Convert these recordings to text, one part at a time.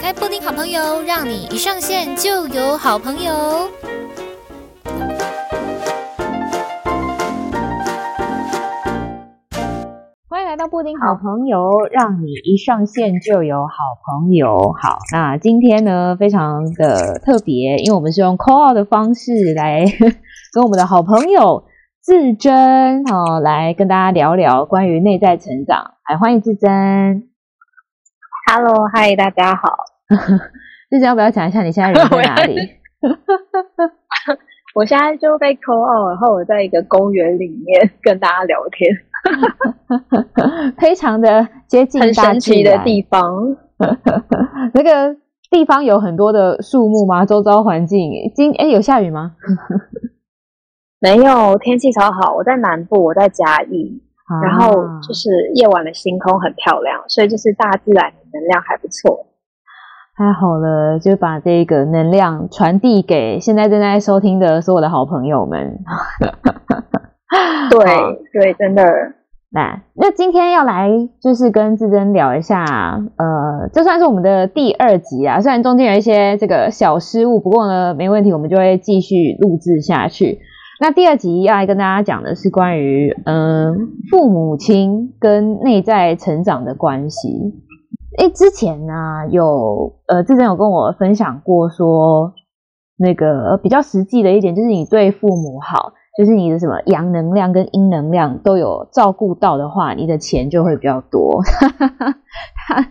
开布丁好朋友，让你一上线就有好朋友。欢迎来到布丁好朋友，让你一上线就有好朋友。好，那今天呢，非常的特别，因为我们是用 call out 的方式来跟我们的好朋友自珍哦，来跟大家聊聊关于内在成长。来，欢迎自珍。Hello，嗨，大家好。自珍要不要讲一下你现在人在 哪里？我现在就被 call out，然后我在一个公园里面跟大家聊天，非常的接近很神奇的地方。那个地方有很多的树木吗？周遭环境今哎有下雨吗？没有，天气超好。我在南部，我在嘉义。然后就是夜晚的星空很漂亮，所以就是大自然的能量还不错。太好了，就把这个能量传递给现在正在收听的所有的好朋友们。对 对，真的。那那今天要来就是跟志珍聊一下，呃，这算是我们的第二集啊。虽然中间有一些这个小失误，不过呢，没问题，我们就会继续录制下去。那第二集要来跟大家讲的是关于嗯、呃、父母亲跟内在成长的关系。哎，之前呢、有呃之前有跟我分享过说，那个比较实际的一点就是你对父母好，就是你的什么阳能量跟阴能量都有照顾到的话，你的钱就会比较多。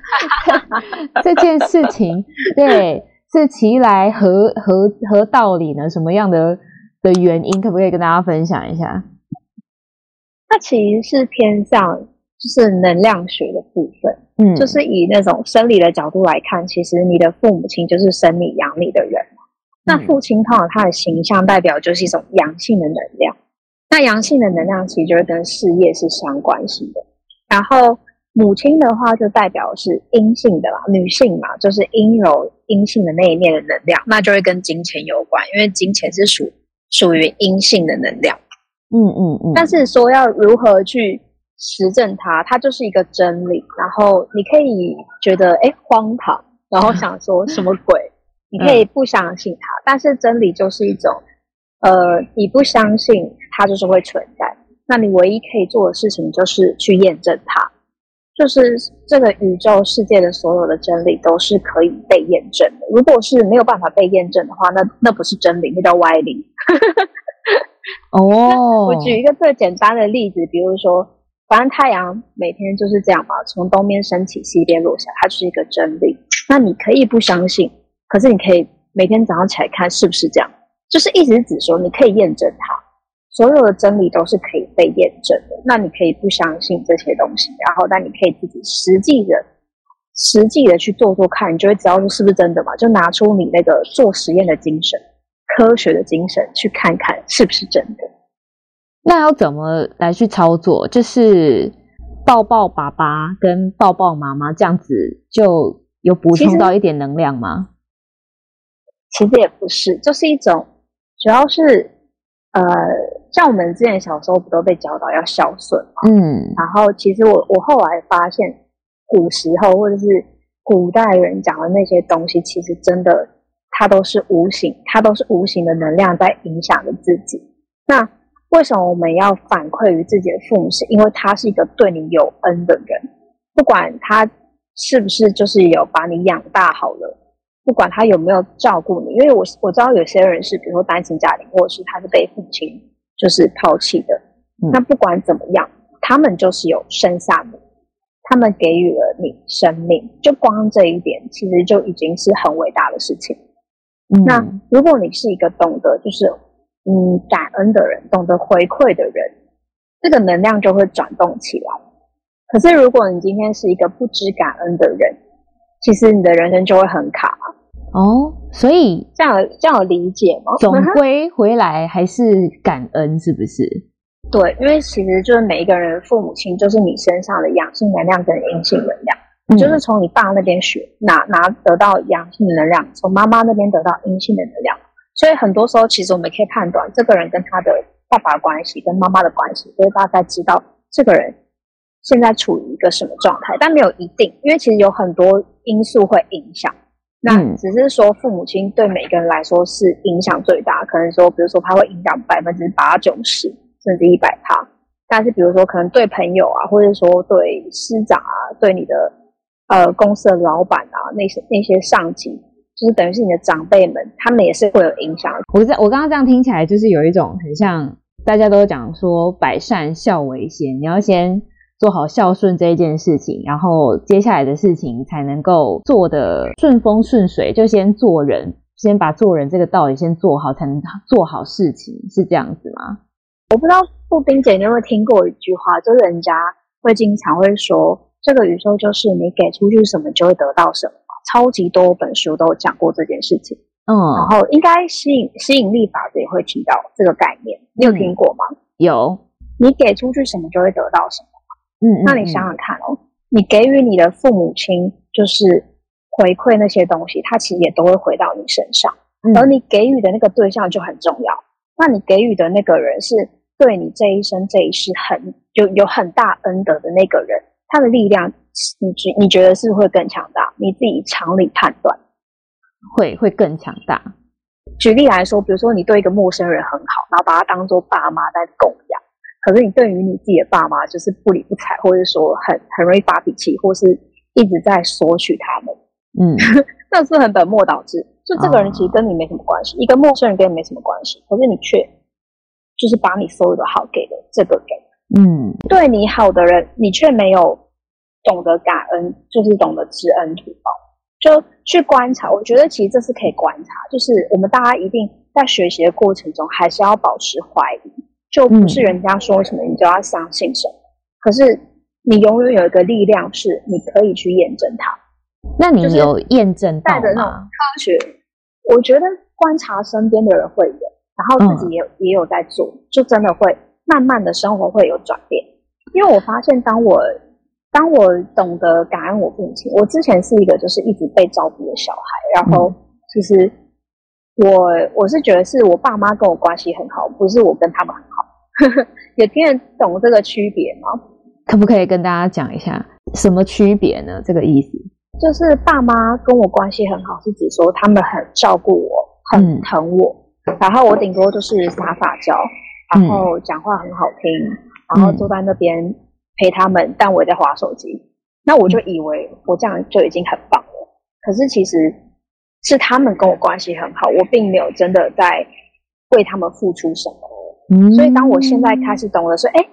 这件事情对是其来何何何道理呢？什么样的？的原因可不可以跟大家分享一下？它其实是偏向就是能量学的部分，嗯，就是以那种生理的角度来看，其实你的父母亲就是生你养你的人。嗯、那父亲通常他的形象代表就是一种阳性的能量，那阳性的能量其实就是跟事业是相关系的。然后母亲的话就代表是阴性的啦，女性嘛，就是阴柔阴性的那一面的能量，那就会跟金钱有关，因为金钱是属。属于阴性的能量，嗯嗯嗯，但是说要如何去实证它，它就是一个真理。然后你可以觉得哎荒唐，然后想说什么鬼？你可以不相信它，但是真理就是一种，呃，你不相信它就是会存在。那你唯一可以做的事情就是去验证它。就是这个宇宙世界的所有的真理都是可以被验证的。如果是没有办法被验证的话，那那不是真理，那叫歪理。哦，我举一个最简单的例子，比如说，反正太阳每天就是这样嘛，从东边升起，西边落下，它就是一个真理。那你可以不相信，可是你可以每天早上起来看是不是这样，就是意思是指说你可以验证它。所有的真理都是可以被验证的，那你可以不相信这些东西，然后但你可以自己实际的、实际的去做做看，你就会知道说是不是真的嘛。就拿出你那个做实验的精神、科学的精神，去看看是不是真的。那要怎么来去操作？就是抱抱爸爸跟抱抱妈妈这样子，就有补充到一点能量吗？其实，也不是，就是一种，主要是呃。像我们之前小时候不都被教导要孝顺嘛？嗯，然后其实我我后来发现，古时候或者是古代人讲的那些东西，其实真的它都是无形，它都是无形的能量在影响着自己。那为什么我们要反馈于自己的父母？是因为他是一个对你有恩的人，不管他是不是就是有把你养大好了，不管他有没有照顾你，因为我我知道有些人是比如说单亲家庭，或者是他是被父亲。就是抛弃的，那不管怎么样，他们就是有生下你，他们给予了你生命，就光这一点，其实就已经是很伟大的事情。嗯、那如果你是一个懂得就是嗯感恩的人，懂得回馈的人，这个能量就会转动起来。可是如果你今天是一个不知感恩的人，其实你的人生就会很卡。哦，所以这样这样有理解吗？总 归回来还是感恩，是不是？对，因为其实就是每一个人父母亲就是你身上的阳性能量跟阴性能量，嗯、就是从你爸那边学拿拿得到阳性的能量，从妈妈那边得到阴性的能量。所以很多时候，其实我们可以判断这个人跟他的爸爸关系跟妈妈的关系，就是大概知道这个人现在处于一个什么状态，但没有一定，因为其实有很多因素会影响。那只是说父母亲对每个人来说是影响最大，可能说比如说他会影响百分之八九十甚至一百趴，但是比如说可能对朋友啊，或者说对师长啊，对你的呃公司的老板啊，那些那些上级，就是等于是你的长辈们，他们也是会有影响。我在我刚刚这样听起来，就是有一种很像。大家都讲说百善孝为先，你要先做好孝顺这一件事情，然后接下来的事情才能够做的顺风顺水。就先做人，先把做人这个道理先做好，才能做好事情，是这样子吗？我不知道布丁姐你有没有听过一句话，就是人家会经常会说，这个宇宙就是你给出去什么就会得到什么，超级多本书都有讲过这件事情。嗯，然后应该吸引吸引力法则也会提到这个概念，你有听过吗？有，你给出去什么就会得到什么。嗯，那你想想看哦，你给予你的父母亲就是回馈那些东西，他其实也都会回到你身上。而你给予的那个对象就很重要，那你给予的那个人是对你这一生这一世很有有很大恩德的那个人，他的力量，你觉你觉得是会更强大？你自己常理判断。会会更强大。举例来说，比如说你对一个陌生人很好，然后把他当做爸妈在供养，可是你对于你自己的爸妈就是不理不睬，或者说很很容易发脾气，或是一直在索取他们，嗯，那是很本末倒置。就这个人其实跟你没什么关系，哦、一个陌生人跟你没什么关系，可是你却就是把你所有的好给了这个人，嗯，对你好的人，你却没有懂得感恩，就是懂得知恩图报。就去观察，我觉得其实这是可以观察，就是我们大家一定在学习的过程中，还是要保持怀疑，就不是人家说什么你就要相信什么。嗯、可是你永远有一个力量，是你可以去验证它。那你有验证到吗？带着那种科学，我觉得观察身边的人会有，然后自己也、嗯、也有在做，就真的会慢慢的生活会有转变。因为我发现，当我当我懂得感恩我父母亲，我之前是一个就是一直被照顾的小孩，然后其实我我是觉得是我爸妈跟我关系很好，不是我跟他们很好，呵呵，也听得懂这个区别吗？可不可以跟大家讲一下什么区别呢？这个意思就是爸妈跟我关系很好，是指说他们很照顾我，很疼我，嗯、然后我顶多就是撒撒娇，然后讲话很好听，然后坐在那边。陪他们，但我也在划手机。那我就以为我这样就已经很棒了。可是其实是他们跟我关系很好，我并没有真的在为他们付出什么。嗯，所以当我现在开始懂得说，哎，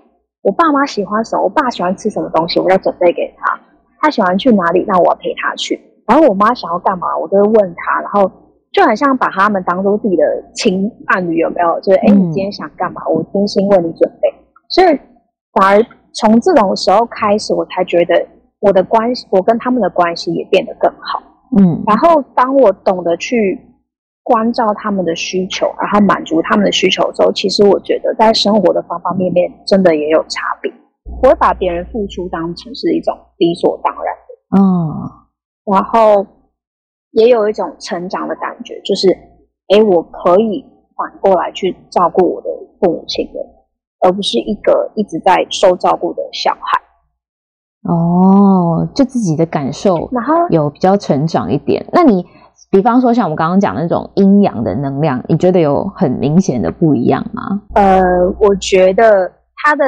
我爸妈喜欢什么，我爸喜欢吃什么东西，我要准备给他。他喜欢去哪里，那我要陪他去。然后我妈想要干嘛，我都会问他。然后就很像把他们当做自己的亲伴侣，有没有？就是哎，你今天想干嘛？我精心为你准备。所以反而。从这种时候开始，我才觉得我的关系，我跟他们的关系也变得更好。嗯，然后当我懂得去关照他们的需求，然后满足他们的需求之后，其实我觉得在生活的方方面面真的也有差别。我会把别人付出当成是一种理所当然的。嗯，然后也有一种成长的感觉，就是哎，我可以反过来去照顾我的父母亲的。而不是一个一直在受照顾的小孩哦，就自己的感受，然后有比较成长一点。那你比方说像我们刚刚讲的那种阴阳的能量，你觉得有很明显的不一样吗？呃，我觉得它的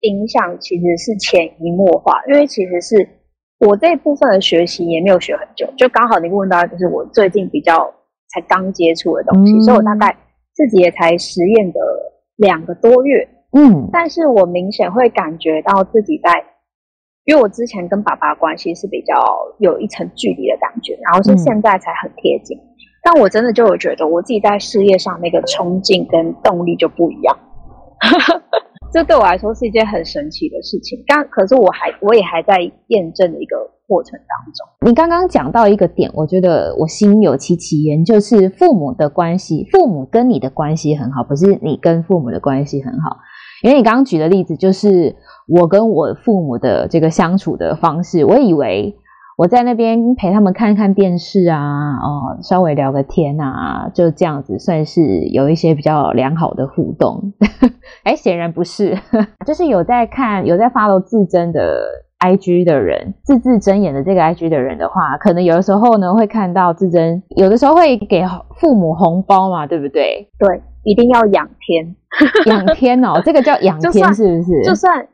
影响其实是潜移默化，因为其实是我这部分的学习也没有学很久，就刚好你问到就是我最近比较才刚接触的东西，嗯、所以我大概自己也才实验的两个多月。嗯，但是我明显会感觉到自己在，因为我之前跟爸爸关系是比较有一层距离的感觉，然后是现在才很贴近。嗯、但我真的就有觉得我自己在事业上那个冲劲跟动力就不一样，这对我来说是一件很神奇的事情。但可是我还我也还在验证的一个过程当中。你刚刚讲到一个点，我觉得我心有戚戚焉，就是父母的关系，父母跟你的关系很好，不是你跟父母的关系很好。因为你刚刚举的例子就是我跟我父母的这个相处的方式，我以为我在那边陪他们看看电视啊，哦，稍微聊个天啊，就这样子算是有一些比较良好的互动。哎，显然不是，就是有在看有在 follow 自珍的 IG 的人，字字真演的这个 IG 的人的话，可能有的时候呢会看到字珍，有的时候会给父母红包嘛，对不对？对，一定要养天，养天哦，这个叫养天是不是？就算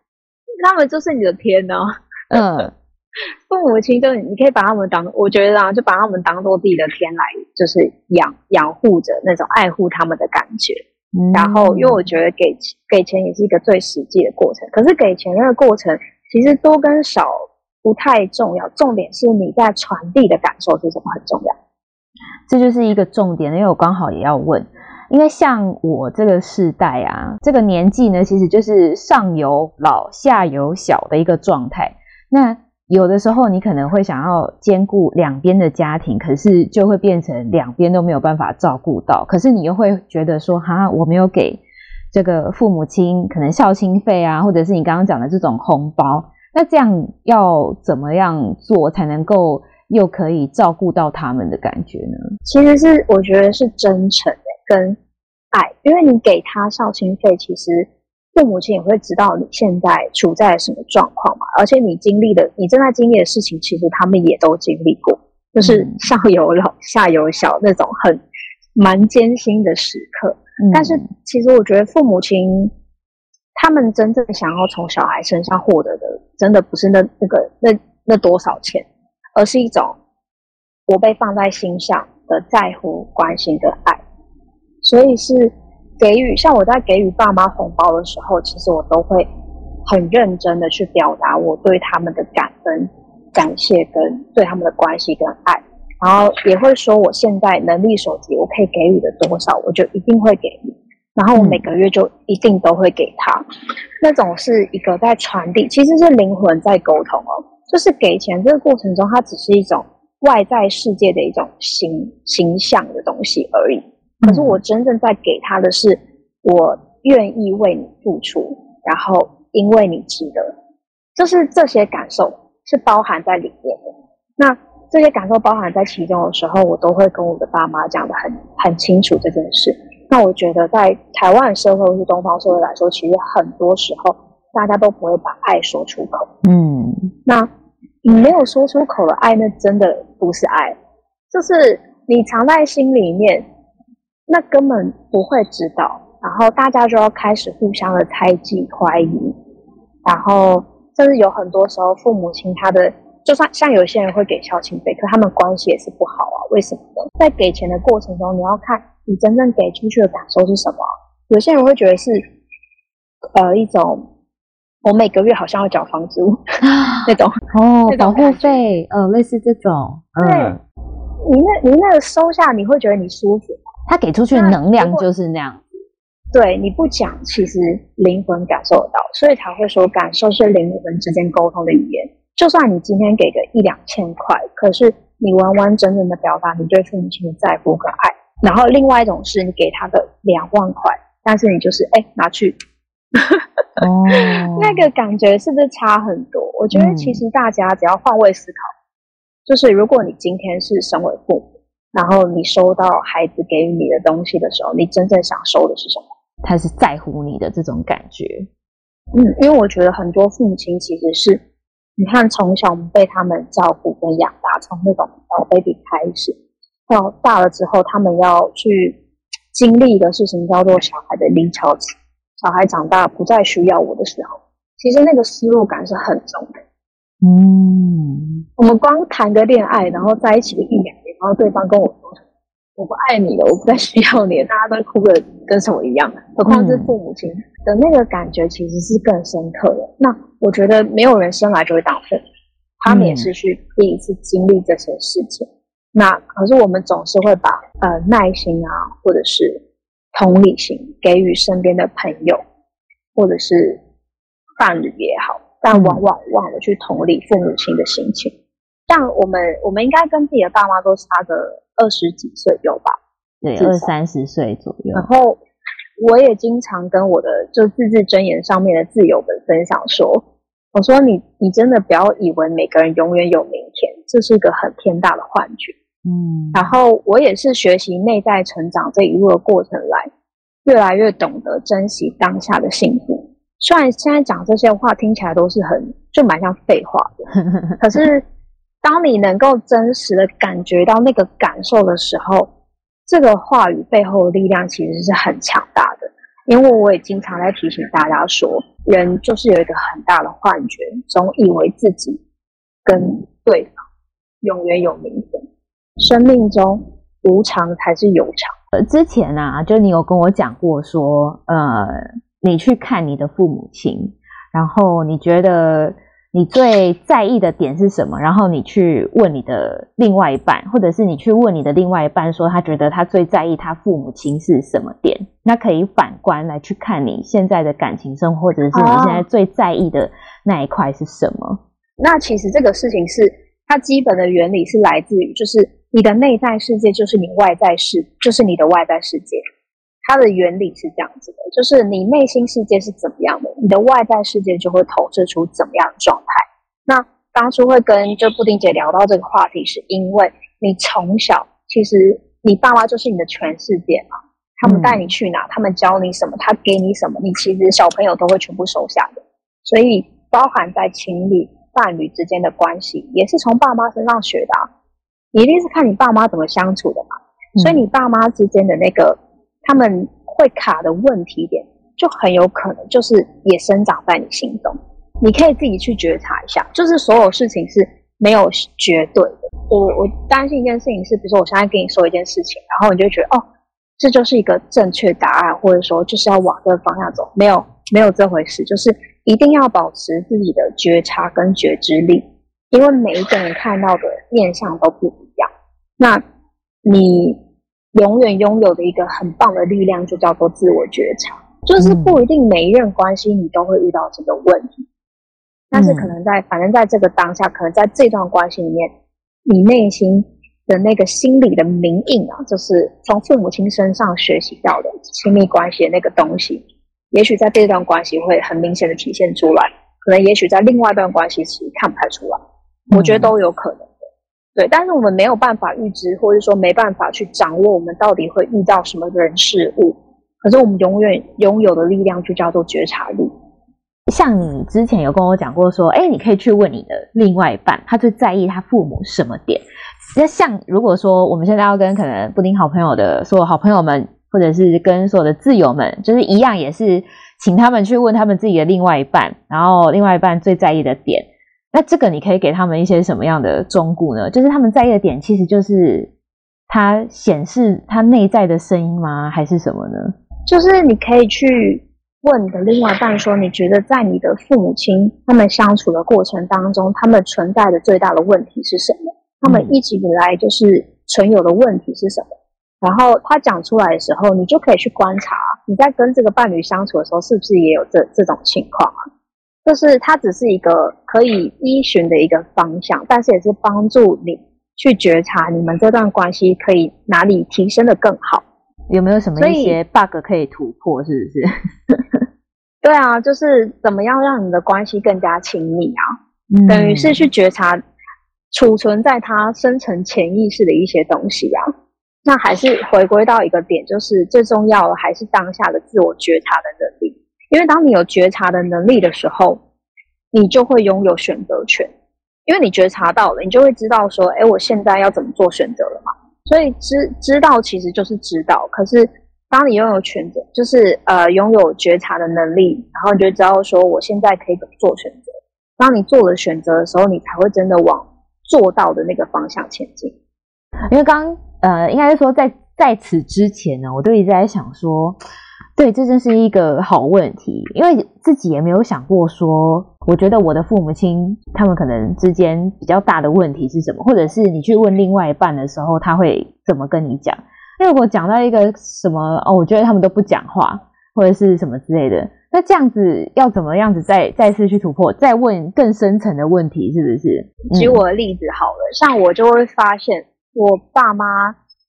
他们就是你的天呢、哦，嗯，父母亲就你可以把他们当，我觉得啊，就把他们当做自己的天来，就是养养护着那种爱护他们的感觉。嗯、然后，因为我觉得给给钱也是一个最实际的过程，可是给钱那个过程。其实多跟少不太重要，重点是你在传递的感受是什么很重要。这就是一个重点，因为我刚好也要问，因为像我这个世代啊，这个年纪呢，其实就是上有老下有小的一个状态。那有的时候你可能会想要兼顾两边的家庭，可是就会变成两边都没有办法照顾到，可是你又会觉得说，哈，我没有给。这个父母亲可能孝亲费啊，或者是你刚刚讲的这种红包，那这样要怎么样做才能够又可以照顾到他们的感觉呢？其实是我觉得是真诚跟爱，因为你给他孝亲费，其实父母亲也会知道你现在处在什么状况嘛，而且你经历的，你正在经历的事情，其实他们也都经历过，就是上有老下有小那种很蛮艰辛的时刻。但是，其实我觉得父母亲他们真正想要从小孩身上获得的，真的不是那那个那那多少钱，而是一种我被放在心上的在乎、关心的爱。所以是给予，像我在给予爸妈红包的时候，其实我都会很认真的去表达我对他们的感恩、感谢跟对他们的关系跟爱。然后也会说，我现在能力所及，我可以给予的多少，我就一定会给你。然后我每个月就一定都会给他。那种是一个在传递，其实是灵魂在沟通哦。就是给钱这个过程中，它只是一种外在世界的一种形形象的东西而已。可是我真正在给他的是，我愿意为你付出，然后因为你值得，就是这些感受是包含在里面的。那。这些感受包含在其中的时候，我都会跟我的爸妈讲的很很清楚这件事。那我觉得在台湾社会或是东方社会来说，其实很多时候大家都不会把爱说出口。嗯，那你没有说出口的爱，那真的不是爱，就是你藏在心里面，那根本不会知道。然后大家就要开始互相的猜忌、怀疑，然后甚至有很多时候父母亲他的。就算像有些人会给孝亲费，可他们关系也是不好啊。为什么呢？在给钱的过程中，你要看你真正给出去的感受是什么。有些人会觉得是，呃，一种我每个月好像要缴房租 那种哦，保护费，呃，类似这种。对，嗯、你那，你那个收下，你会觉得你舒服。他给出去的能量就是那样。对，你不讲，其实灵魂感受得到，所以才会说感受是灵魂之间沟通的语言。就算你今天给个一两千块，可是你完完整整的表达你对父母亲的在乎跟爱。然后另外一种是你给他的两万块，但是你就是哎拿去，哦、那个感觉是不是差很多？我觉得其实大家只要换位思考，嗯、就是如果你今天是身为父母，然后你收到孩子给予你的东西的时候，你真正想收的是什么？他是在乎你的这种感觉。嗯，因为我觉得很多父母亲其实是。你看，从小我们被他们照顾跟养大，从那种小 baby 开始，到大了之后，他们要去经历的事情叫做小孩的离巢期。小孩长大不再需要我的时候，其实那个失落感是很重的。嗯，我们光谈个恋爱，然后在一起个一两年，然后对方跟我说：“我不爱你了，我不再需要你了。”大家都哭的跟什么一样，何况是父母亲。嗯的那个感觉其实是更深刻的。那我觉得没有人生来就会当父母，他们也是去第一次经历这些事情。嗯、那可是我们总是会把呃耐心啊，或者是同理心给予身边的朋友，或者是伴侣也好，但往往忘了去同理父母亲的心情。像我们，我们应该跟自己的爸妈都差个二十几岁有吧？对，二三十岁左右。然后。我也经常跟我的就字字真言上面的自由们分享说，我说你你真的不要以为每个人永远有明天，这是一个很天大的幻觉。嗯，然后我也是学习内在成长这一路的过程来，越来越懂得珍惜当下的幸福。虽然现在讲这些话听起来都是很就蛮像废话的。可是当你能够真实的感觉到那个感受的时候，这个话语背后的力量其实是很强大的。因为我也经常在提醒大家说，人就是有一个很大的幻觉，总以为自己跟对方永远有名分。生命中无常才是有常。呃，之前啊，就你有跟我讲过说，呃，你去看你的父母亲，然后你觉得你最在意的点是什么？然后你去问你的另外一半，或者是你去问你的另外一半，说他觉得他最在意他父母亲是什么点？那可以反观来去看你现在的感情生活，或者是你现在最在意的那一块是什么？哦，那其实这个事情是它基本的原理是来自于就是。你的内在世界就是你外在世，就是你的外在世界。它的原理是这样子的，就是你内心世界是怎么样的，你的外在世界就会投射出怎么样的状态。那当初会跟就布丁姐聊到这个话题，是因为你从小其实你爸妈就是你的全世界嘛，他们带你去哪，他们教你什么，他给你什么，你其实小朋友都会全部收下的。所以包含在情侣、伴侣之间的关系，也是从爸妈身上学的啊。你一定是看你爸妈怎么相处的嘛，所以你爸妈之间的那个他们会卡的问题点，就很有可能就是也生长在你心中。你可以自己去觉察一下，就是所有事情是没有绝对的。我我担心一件事情是，比如说我现在跟你说一件事情，然后你就觉得哦，这就是一个正确答案，或者说就是要往这个方向走，没有没有这回事，就是一定要保持自己的觉察跟觉知力。因为每一个人看到的面相都不一样，那你永远拥有的一个很棒的力量，就叫做自我觉察。就是不一定每一任关系你都会遇到这个问题，但是可能在反正在这个当下，可能在这段关系里面，你内心的那个心理的明印啊，就是从父母亲身上学习到的亲密关系的那个东西，也许在这段关系会很明显的体现出来，可能也许在另外一段关系其实看不太出来。我觉得都有可能。的，对，但是我们没有办法预知，或者说没办法去掌握我们到底会遇到什么人事物。可是我们永远拥有的力量就叫做觉察力。像你之前有跟我讲过说，哎，你可以去问你的另外一半，他最在意他父母什么点。那像如果说我们现在要跟可能布丁好朋友的所有好朋友们，或者是跟所有的挚友们，就是一样，也是请他们去问他们自己的另外一半，然后另外一半最在意的点。那这个你可以给他们一些什么样的忠告呢？就是他们在意的点，其实就是他显示他内在的声音吗？还是什么呢？就是你可以去问你的另外一半说，你觉得在你的父母亲他们相处的过程当中，他们存在的最大的问题是什么？他们一直以来就是存有的问题是什么？然后他讲出来的时候，你就可以去观察，你在跟这个伴侣相处的时候，是不是也有这这种情况啊？就是它只是一个可以依循的一个方向，但是也是帮助你去觉察你们这段关系可以哪里提升的更好，有没有什么一些 bug 可以突破？是不是？对啊，就是怎么样让你的关系更加亲密啊？嗯、等于是去觉察储存在他深层潜意识的一些东西啊。那还是回归到一个点，就是最重要的还是当下的自我觉察的能力。因为当你有觉察的能力的时候，你就会拥有选择权。因为你觉察到了，你就会知道说，哎，我现在要怎么做选择了嘛。所以知知道其实就是知道。可是当你拥有选择，就是呃拥有觉察的能力，然后你就知道说，我现在可以怎么做选择。当你做了选择的时候，你才会真的往做到的那个方向前进。因为刚呃，应该是说在在此之前呢，我都一直在想说。对，这真是一个好问题，因为自己也没有想过说，我觉得我的父母亲他们可能之间比较大的问题是什么，或者是你去问另外一半的时候，他会怎么跟你讲？那如果讲到一个什么哦，我觉得他们都不讲话，或者是什么之类的，那这样子要怎么样子再再次去突破，再问更深层的问题，是不是？举我的例子好了，嗯、像我就会发现，我爸妈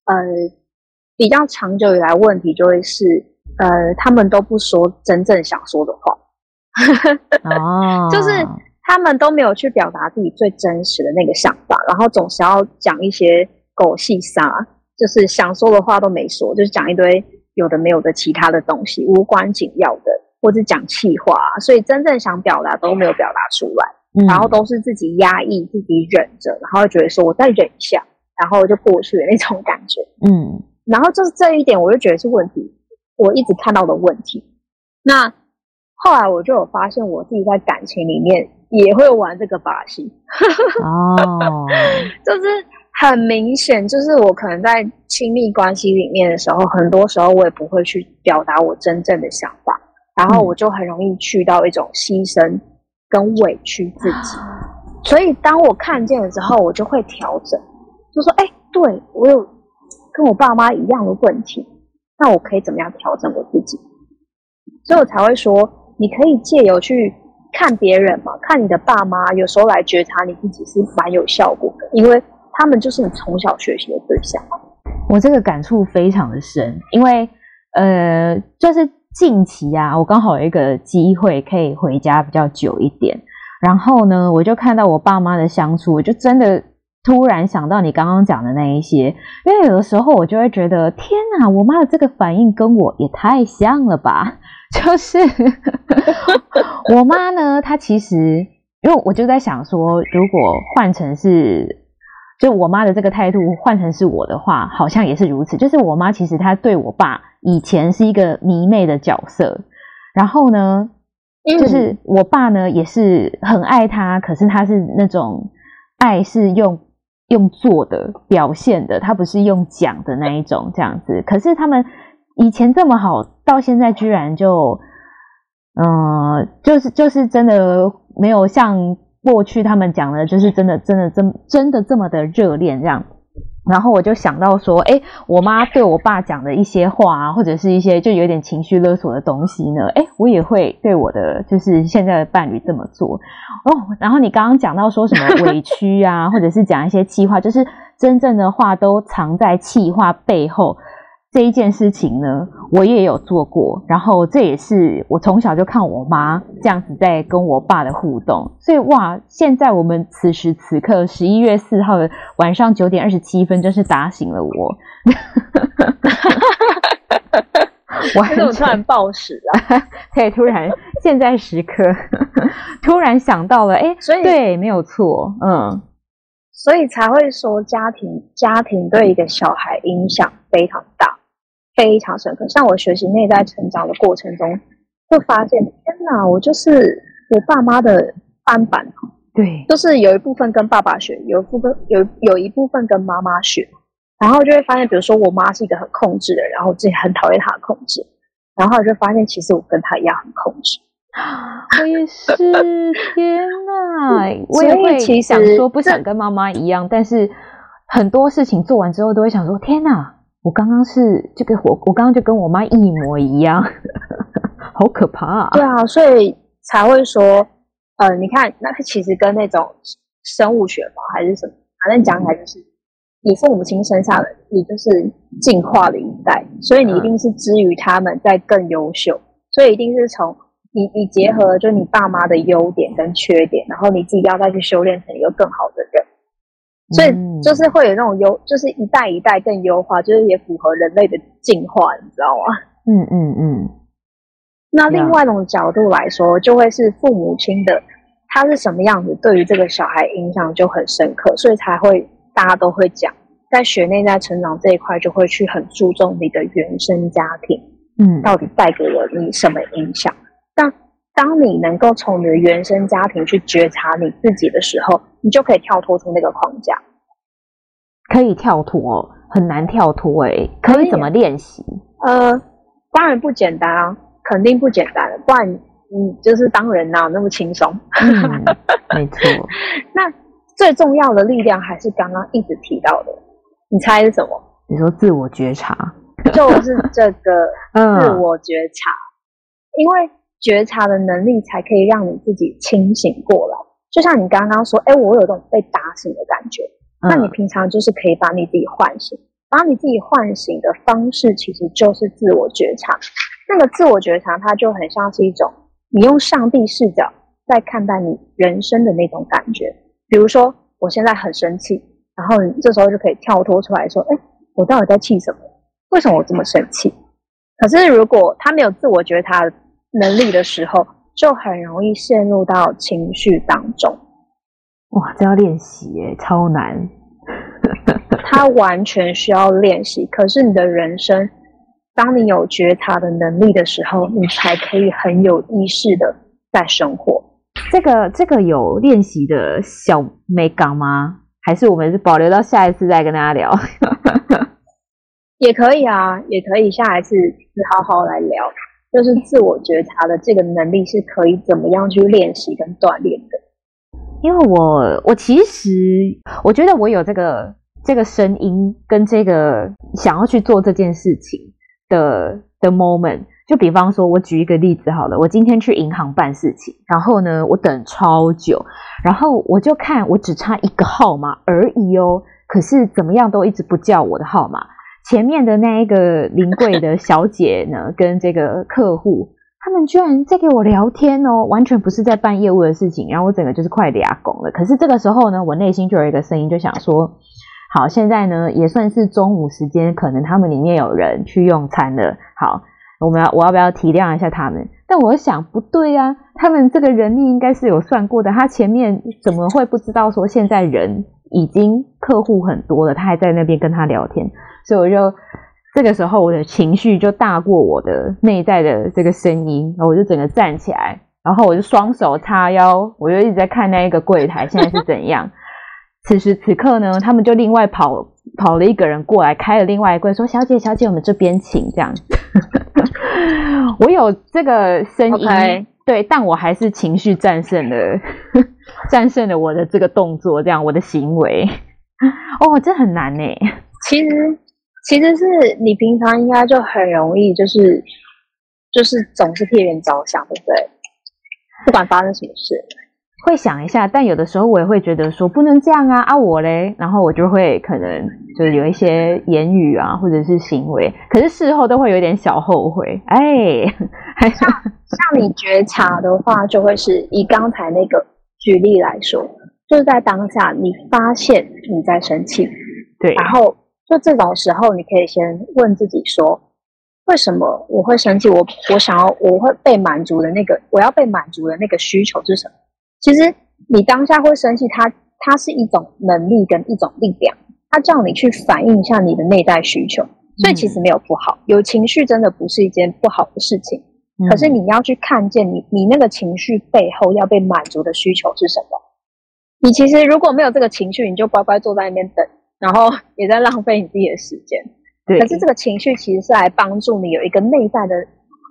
呃比较长久以来问题就会是。呃，他们都不说真正想说的话，哦，就是他们都没有去表达自己最真实的那个想法，然后总是要讲一些狗屁啥，就是想说的话都没说，就是讲一堆有的没有的其他的东西，无关紧要的，或者讲气话，所以真正想表达都没有表达出来。嗯、然后都是自己压抑、自己忍着，然后觉得说我再忍一下，然后就过去的那种感觉。嗯，然后就是这一点，我就觉得是问题，我一直看到的问题。那后来我就有发现，我自己在感情里面也会玩这个把戏。哦，就是很明显，就是我可能在亲密关系里面的时候，很多时候我也不会去表达我真正的想法，然后我就很容易去到一种牺牲。跟委屈自己，所以当我看见了之后，我就会调整，就说：“哎、欸，对，我有跟我爸妈一样的问题，那我可以怎么样调整我自己？”所以我才会说，你可以借由去看别人嘛，看你的爸妈，有时候来觉察你自己是蛮有效果的，因为他们就是你从小学习的对象。我这个感触非常的深，因为呃，就是。近期啊，我刚好有一个机会可以回家比较久一点，然后呢，我就看到我爸妈的相处，我就真的突然想到你刚刚讲的那一些，因为有的时候我就会觉得，天哪，我妈的这个反应跟我也太像了吧？就是我妈呢，她其实，因为我就在想说，如果换成是。就我妈的这个态度换成是我的话，好像也是如此。就是我妈其实她对我爸以前是一个迷妹的角色，然后呢，就是我爸呢也是很爱她，可是他是那种爱是用用做的表现的，他不是用讲的那一种这样子。可是他们以前这么好，到现在居然就，嗯、呃，就是就是真的没有像。过去他们讲的，就是真的，真的，真真的这么的热恋这样，然后我就想到说，哎，我妈对我爸讲的一些话啊，或者是一些就有点情绪勒索的东西呢，哎，我也会对我的就是现在的伴侣这么做哦。然后你刚刚讲到说什么 委屈啊，或者是讲一些气话，就是真正的话都藏在气话背后。这一件事情呢，我也有做过，然后这也是我从小就看我妈这样子在跟我爸的互动，所以哇，现在我们此时此刻十一月四号的晚上九点二十七分，真是打醒了我。我还是突然暴食啊！对，突然现在时刻 突然想到了，哎，所以对，没有错，嗯。所以才会说家庭家庭对一个小孩影响非常大。非常深刻，像我学习内在成长的过程中，就发现天哪，我就是我爸妈的翻版，对，就是有一部分跟爸爸学，有一部分有有一部分跟妈妈学，然后就会发现，比如说我妈是一个很控制的人，然后我自己很讨厌她的控制，然后我就发现其实我跟她一样很控制，我也是，天哪，我也会想说不想跟妈妈一样，但是很多事情做完之后都会想说天哪。我刚刚是就跟我我刚刚就跟我妈一模一样，好可怕啊！对啊，所以才会说，呃，你看，那其实跟那种生物学吧，还是什么，反正讲起来就是，你父母亲生下的，你就是进化的一代，所以你一定是之于他们在更优秀，所以一定是从你你结合就你爸妈的优点跟缺点，然后你自己要再去修炼成一个更好的人。所以就是会有那种优，就是一代一代更优化，就是也符合人类的进化，你知道吗？嗯嗯嗯。那另外一种角度来说，就会是父母亲的他是什么样子，对于这个小孩影响就很深刻，所以才会大家都会讲，在学内在成长这一块，就会去很注重你的原生家庭，嗯，到底带给了你什么影响？但当你能够从你的原生家庭去觉察你自己的时候，你就可以跳脱出那个框架。可以跳脱，很难跳脱哎。可以怎么练习？呃，当然不简单啊，肯定不简单。不然你就是当人哪有那么轻松？嗯，没错。那最重要的力量还是刚刚一直提到的，你猜是什么？你说自我觉察，就是这个 自我觉察，嗯、因为。觉察的能力才可以让你自己清醒过来，就像你刚刚说，哎，我有种被打醒的感觉。那你平常就是可以把你自己唤醒，把你自己唤醒的方式其实就是自我觉察。那个自我觉察，它就很像是一种你用上帝视角在看待你人生的那种感觉。比如说，我现在很生气，然后你这时候就可以跳脱出来说，哎，我到底在气什么？为什么我这么生气？可是如果他没有自我觉察，能力的时候，就很容易陷入到情绪当中。哇，这要练习耶，超难。他完全需要练习。可是你的人生，当你有觉察的能力的时候，你才可以很有意识的在生活。这个这个有练习的小美感吗？还是我们是保留到下一次再跟大家聊？也可以啊，也可以下一次好好来聊，就是自我觉察的这个能力是可以怎么样去练习跟锻炼的。因为我我其实我觉得我有这个这个声音跟这个想要去做这件事情的的 moment。就比方说，我举一个例子好了，我今天去银行办事情，然后呢，我等超久，然后我就看我只差一个号码而已哦，可是怎么样都一直不叫我的号码。前面的那一个临柜的小姐呢，跟这个客户，他们居然在给我聊天哦，完全不是在办业务的事情，然后我整个就是快俩拱了。可是这个时候呢，我内心就有一个声音，就想说，好，现在呢也算是中午时间，可能他们里面有人去用餐了，好。我们要，我要不要体谅一下他们？但我想不对啊，他们这个人力应该是有算过的。他前面怎么会不知道说现在人已经客户很多了，他还在那边跟他聊天？所以我就这个时候我的情绪就大过我的内在的这个声音，然后我就整个站起来，然后我就双手叉腰，我就一直在看那一个柜台现在是怎样。此时此刻呢，他们就另外跑跑了一个人过来，开了另外一柜，说：“小姐，小姐，我们这边请。”这样，我有这个声音，Okay. 对，但我还是情绪战胜了，战胜了我的这个动作，这样我的行为。哦，这很难呢。其实，其实是你平常应该就很容易，就是就是总是替人着想，对不对？不管发生什么事。会想一下，但有的时候我也会觉得说不能这样啊啊我嘞，然后我就会可能就是有一些言语啊或者是行为，可是事后都会有点小后悔。哎，像像你觉察的话，就会是以刚才那个举例来说，就是在当下你发现你在生气，对，然后就这种时候，你可以先问自己说，为什么我会生气？我我想要我会被满足的那个我要被满足的那个需求是什么？其实你当下会生气，它它是一种能力跟一种力量，它叫你去反映一下你的内在需求，所以其实没有不好，有情绪真的不是一件不好的事情。可是你要去看见你你那个情绪背后要被满足的需求是什么。你其实如果没有这个情绪，你就乖乖坐在那边等，然后也在浪费你自己的时间。对。可是这个情绪其实是来帮助你有一个内在的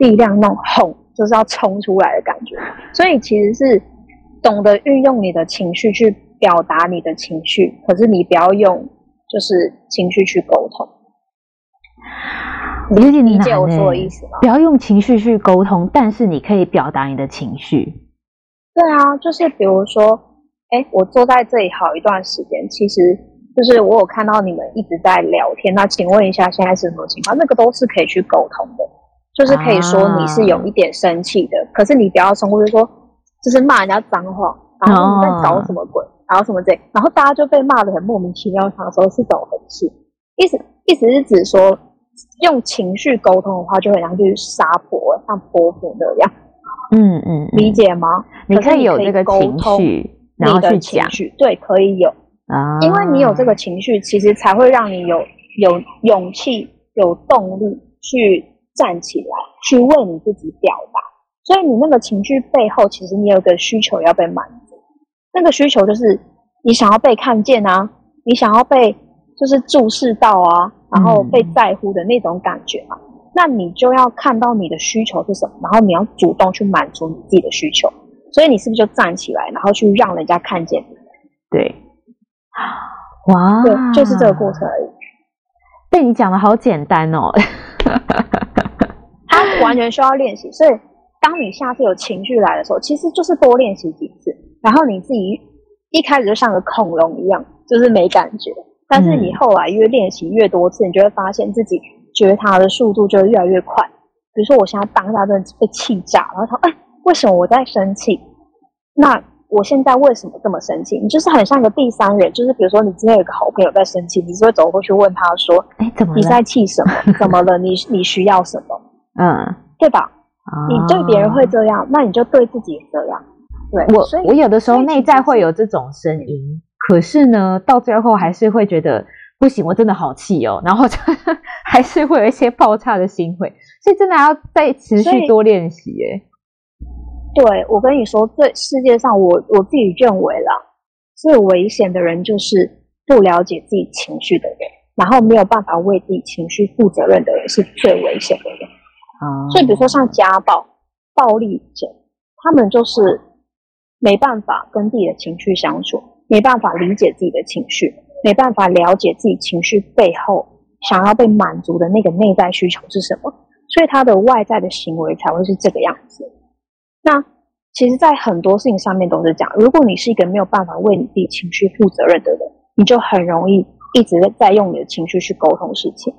力量，那种吼就是要冲出来的感觉。所以其实是。懂得运用你的情绪去表达你的情绪，可是你不要用就是情绪去沟通。你理解我说的意思吗？不要用情绪去沟通，但是你可以表达你的情绪。对啊，就是比如说，哎，我坐在这里好一段时间，其实就是我有看到你们一直在聊天。那请问一下，现在是什么情况？那个都是可以去沟通的，就是可以说你是有一点生气的，啊、可是你不要冲过去说。就是骂人家脏话，然后你在搞什么鬼，哦、然后什么这，然后大家就被骂的很莫名其妙。想说是怎么回事？意思意思是指说，用情绪沟通的话，就很像去杀婆，像泼妇那样。嗯嗯，理解吗？你可以有这个情绪，然后去讲，对，可以有啊，因为你有这个情绪，其实才会让你有有勇气、有动力去站起来，去为你自己表达。所以你那个情绪背后，其实你有个需求要被满足，那个需求就是你想要被看见啊，你想要被就是注视到啊，然后被在乎的那种感觉嘛。嗯、那你就要看到你的需求是什么，然后你要主动去满足你自己的需求。所以你是不是就站起来，然后去让人家看见你？对，哇，对，就是这个过程而已。被你讲的好简单哦，它完全需要练习，所以。当你下次有情绪来的时候，其实就是多练习几次，然后你自己一开始就像个恐龙一样，就是没感觉。但是你后来越练习越多次，你就会发现自己觉察的速度就会越来越快。比如说，我现在当下真的被气炸，然后说：“哎，为什么我在生气？那我现在为什么这么生气？”你就是很像一个第三人，就是比如说你今天有个好朋友在生气，你是会走过去问他说：“哎，怎么了？你在气什么？怎么了？你你需要什么？” 嗯，对吧？你对别人会这样，那你就对自己也这样。对，我我有的时候内在会有这种声音，可是呢，到最后还是会觉得不行，我真的好气哦，然后就 还是会有一些爆炸的心会，所以真的要再持续多练习耶。对，我跟你说，这世界上我我自己认为啦，最危险的人就是不了解自己情绪的人，然后没有办法为自己情绪负责任的人是最危险的人。啊、嗯，所以比如说像家暴、暴力者，他们就是没办法跟自己的情绪相处，没办法理解自己的情绪，没办法了解自己情绪背后想要被满足的那个内在需求是什么，所以他的外在的行为才会是这个样子。那其实，在很多事情上面都是这样。如果你是一个没有办法为你自己情绪负责任的人，你就很容易一直在用你的情绪去沟通事情，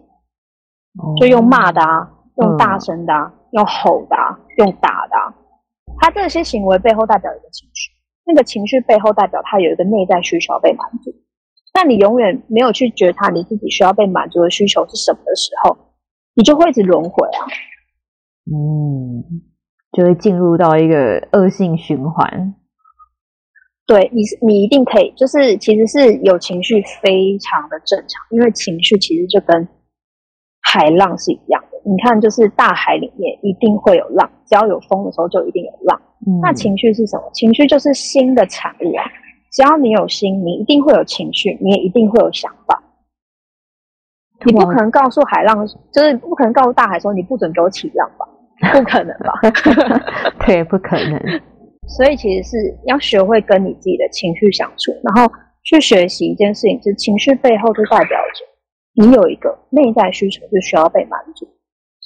就用骂的啊，用大声的啊，用吼的啊，用打的啊。他这些行为背后代表一个情绪，那个情绪背后代表他有一个内在需求被满足。但你永远没有去觉察你自己需要被满足的需求是什么的时候，你就会一直轮回啊。嗯。就会进入到一个恶性循环。对，你是你一定可以，就是其实是有情绪非常的正常，因为情绪其实就跟海浪是一样的。你看，就是大海里面一定会有浪，只要有风的时候就一定有浪。嗯。那情绪是什么？情绪就是心的产物啊！只要你有心，你一定会有情绪，你也一定会有想法。你不可能告诉海浪，就是不可能告诉大海说你不准给我起浪吧？不可能吧？对，不可能。所以其实是要学会跟你自己的情绪相处，然后去学习一件事情，就是情绪背后就代表着你有一个内在需求是需要被满足。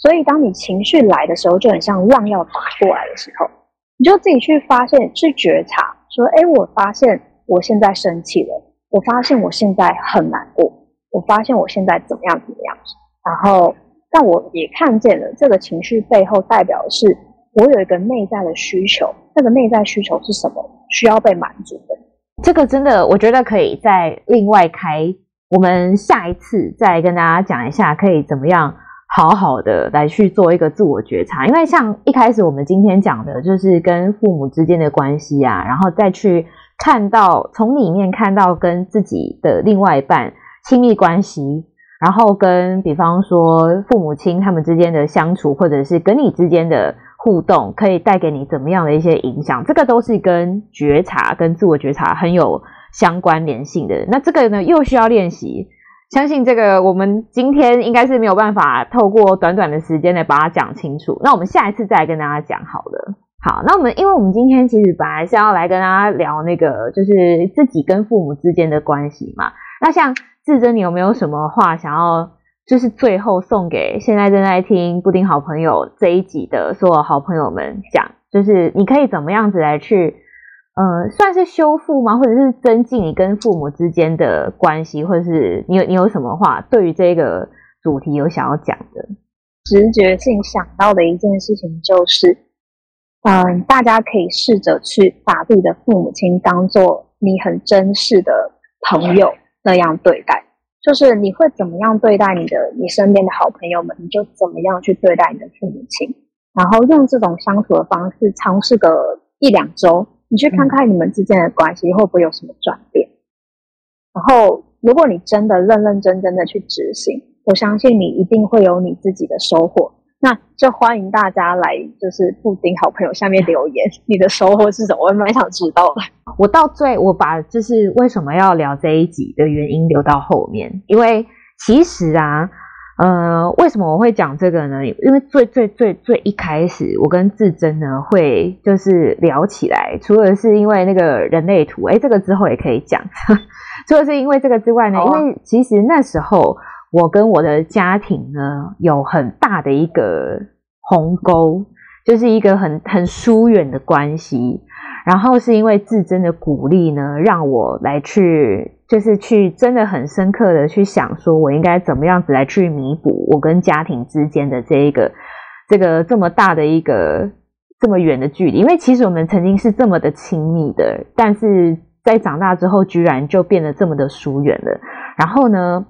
所以当你情绪来的时候，就很像浪要打过来的时候，你就自己去发现、去觉察，说：“哎，我发现我现在生气了，我发现我现在很难过，我发现我现在怎么样怎么样。”然后。但我也看见了这个情绪背后代表的是我有一个内在的需求，那个内在需求是什么？需要被满足的。这个真的，我觉得可以再另外开，我们下一次再跟大家讲一下，可以怎么样好好的来去做一个自我觉察。因为像一开始我们今天讲的，就是跟父母之间的关系啊，然后再去看到从里面看到跟自己的另外一半亲密关系。然后跟比方说父母亲他们之间的相处，或者是跟你之间的互动，可以带给你怎么样的一些影响？这个都是跟觉察、跟自我觉察很有相关联性的。那这个呢，又需要练习。相信这个我们今天应该是没有办法透过短短的时间来把它讲清楚。那我们下一次再来跟大家讲好了。好，那我们因为我们今天其实本来是要来跟大家聊那个，就是自己跟父母之间的关系嘛。那像。至臻，你有没有什么话想要，就是最后送给现在正在听布丁好朋友这一集的所有好朋友们讲？就是你可以怎么样子来去，呃，算是修复吗？或者是增进你跟父母之间的关系？或者是你有你有什么话对于这个主题有想要讲的？直觉性想到的一件事情就是，嗯、大家可以试着去把自己的父母亲当做你很珍视的朋友。那样对待，就是你会怎么样对待你的你身边的好朋友们，你就怎么样去对待你的父母亲，然后用这种相处的方式尝试个一两周，你去看看你们之间的关系会不会有什么转变。然后，如果你真的认认真真的去执行，我相信你一定会有你自己的收获。那就欢迎大家来，就是布丁好朋友下面留言，你的收获是什么？我也蛮想知道的。我到最，我把就是为什么要聊这一集的原因留到后面，因为其实啊，呃，为什么我会讲这个呢？因为最最最最一开始，我跟志珍呢会就是聊起来，除了是因为那个人类图，诶，这个之后也可以讲。除了是因为这个之外呢，哦、因为其实那时候。我跟我的家庭呢，有很大的一个鸿沟，就是一个很很疏远的关系。然后是因为志珍的鼓励呢，让我来去，就是去真的很深刻的去想，说我应该怎么样子来去弥补我跟家庭之间的这一个这个这么大的一个这么远的距离。因为其实我们曾经是这么的亲密的，但是在长大之后，居然就变得这么的疏远了。然后呢，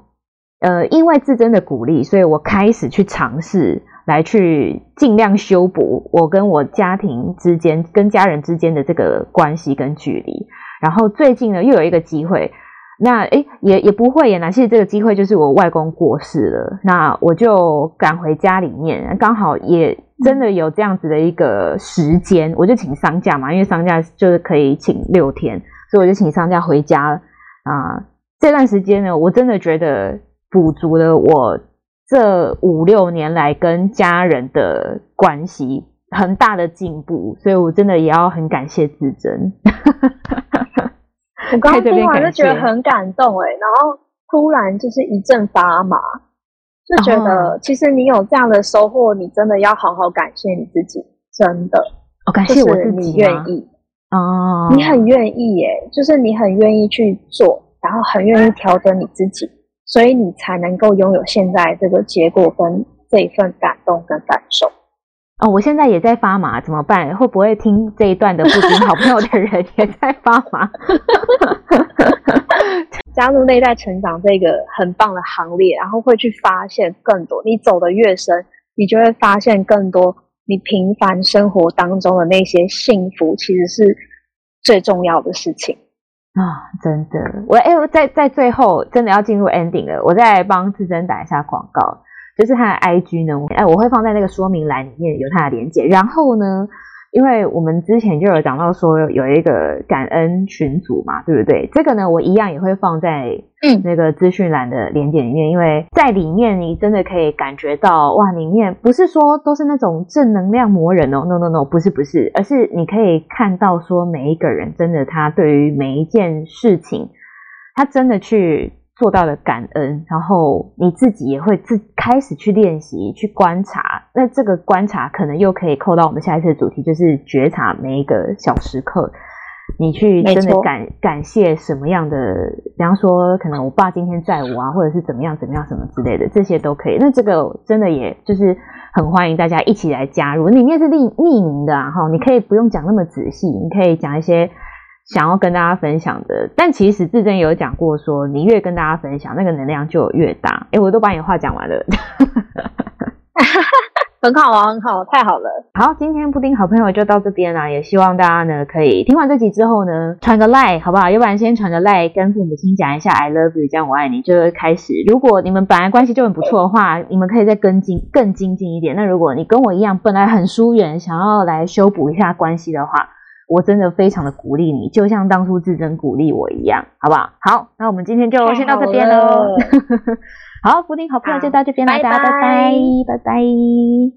呃，因为至臻的鼓励，所以我开始去尝试来去尽量修补我跟我家庭之间、跟家人之间的这个关系跟距离。然后最近呢，又有一个机会，那诶也也不会也难，其实这个机会就是我外公过世了，那我就赶回家里面，刚好也真的有这样子的一个时间，我就请丧假嘛，因为丧假就是可以请六天，所以我就请丧假回家啊。这段时间呢，我真的觉得补足了我这五六年来跟家人的关系很大的进步，所以我真的也要很感谢自珍。我刚刚听完就觉得很感动诶，然后突然就是一阵发麻，就觉得其实你有这样的收获，你真的要好好感谢你自己，真的。哦，感谢我自己，你愿意哦，你很愿意耶，就是你很愿意去做，然后很愿意调整你自己，所以你才能够拥有现在这个结果跟这一份感动跟感受。哦，我现在也在发麻，怎么办？会不会听这一段的布丁好朋友的人也在发麻？加入内在成长这个很棒的行列，然后会去发现更多。你走的越深，你就会发现更多。你平凡生活当中的那些幸福，其实是最重要的事情啊！真的，我哎，我在在最后真的要进入 ending 了，我再来帮自珍打一下广告。就是他的 IG 呢，哎，我会放在那个说明栏里面有他的连接。然后呢，因为我们之前就有讲到说有一个感恩群组嘛，对不对？这个呢，我一样也会放在嗯那个资讯栏的连接里面，因为在里面你真的可以感觉到哇，里面不是说都是那种正能量魔人哦，no no no，不是不是，而是你可以看到说每一个人真的他对于每一件事情，他真的去。做到的感恩，然后你自己也会自开始去练习、去观察。那这个观察可能又可以扣到我们下一次的主题，就是觉察每一个小时刻，你去真的感感谢什么样的，比方说可能我爸今天载我啊，或者是怎么样怎么样什么之类的，这些都可以。那这个真的也就是很欢迎大家一起来加入，里面是匿匿名的啊，哈，你可以不用讲那么仔细，你可以讲一些。想要跟大家分享的，但其实自珍有讲过说，你越跟大家分享，那个能量就越大。诶，我都把你话讲完了，很好啊，很好，太好了。好，今天布丁好朋友就到这边啦，也希望大家呢可以听完这集之后呢，传个 like 好不好？要不然先传个 like 跟父母亲讲一下 I love you，这样我爱你，就会开始。如果你们本来关系就很不错的话，你们可以再更进更精进一点。那如果你跟我一样，本来很疏远，想要来修补一下关系的话。我真的非常的鼓励你，就像当初自珍鼓励我一样，好不好？好，那我们今天就先到这边喽。好，福鼎好朋友就到这边了，大家拜拜，拜拜。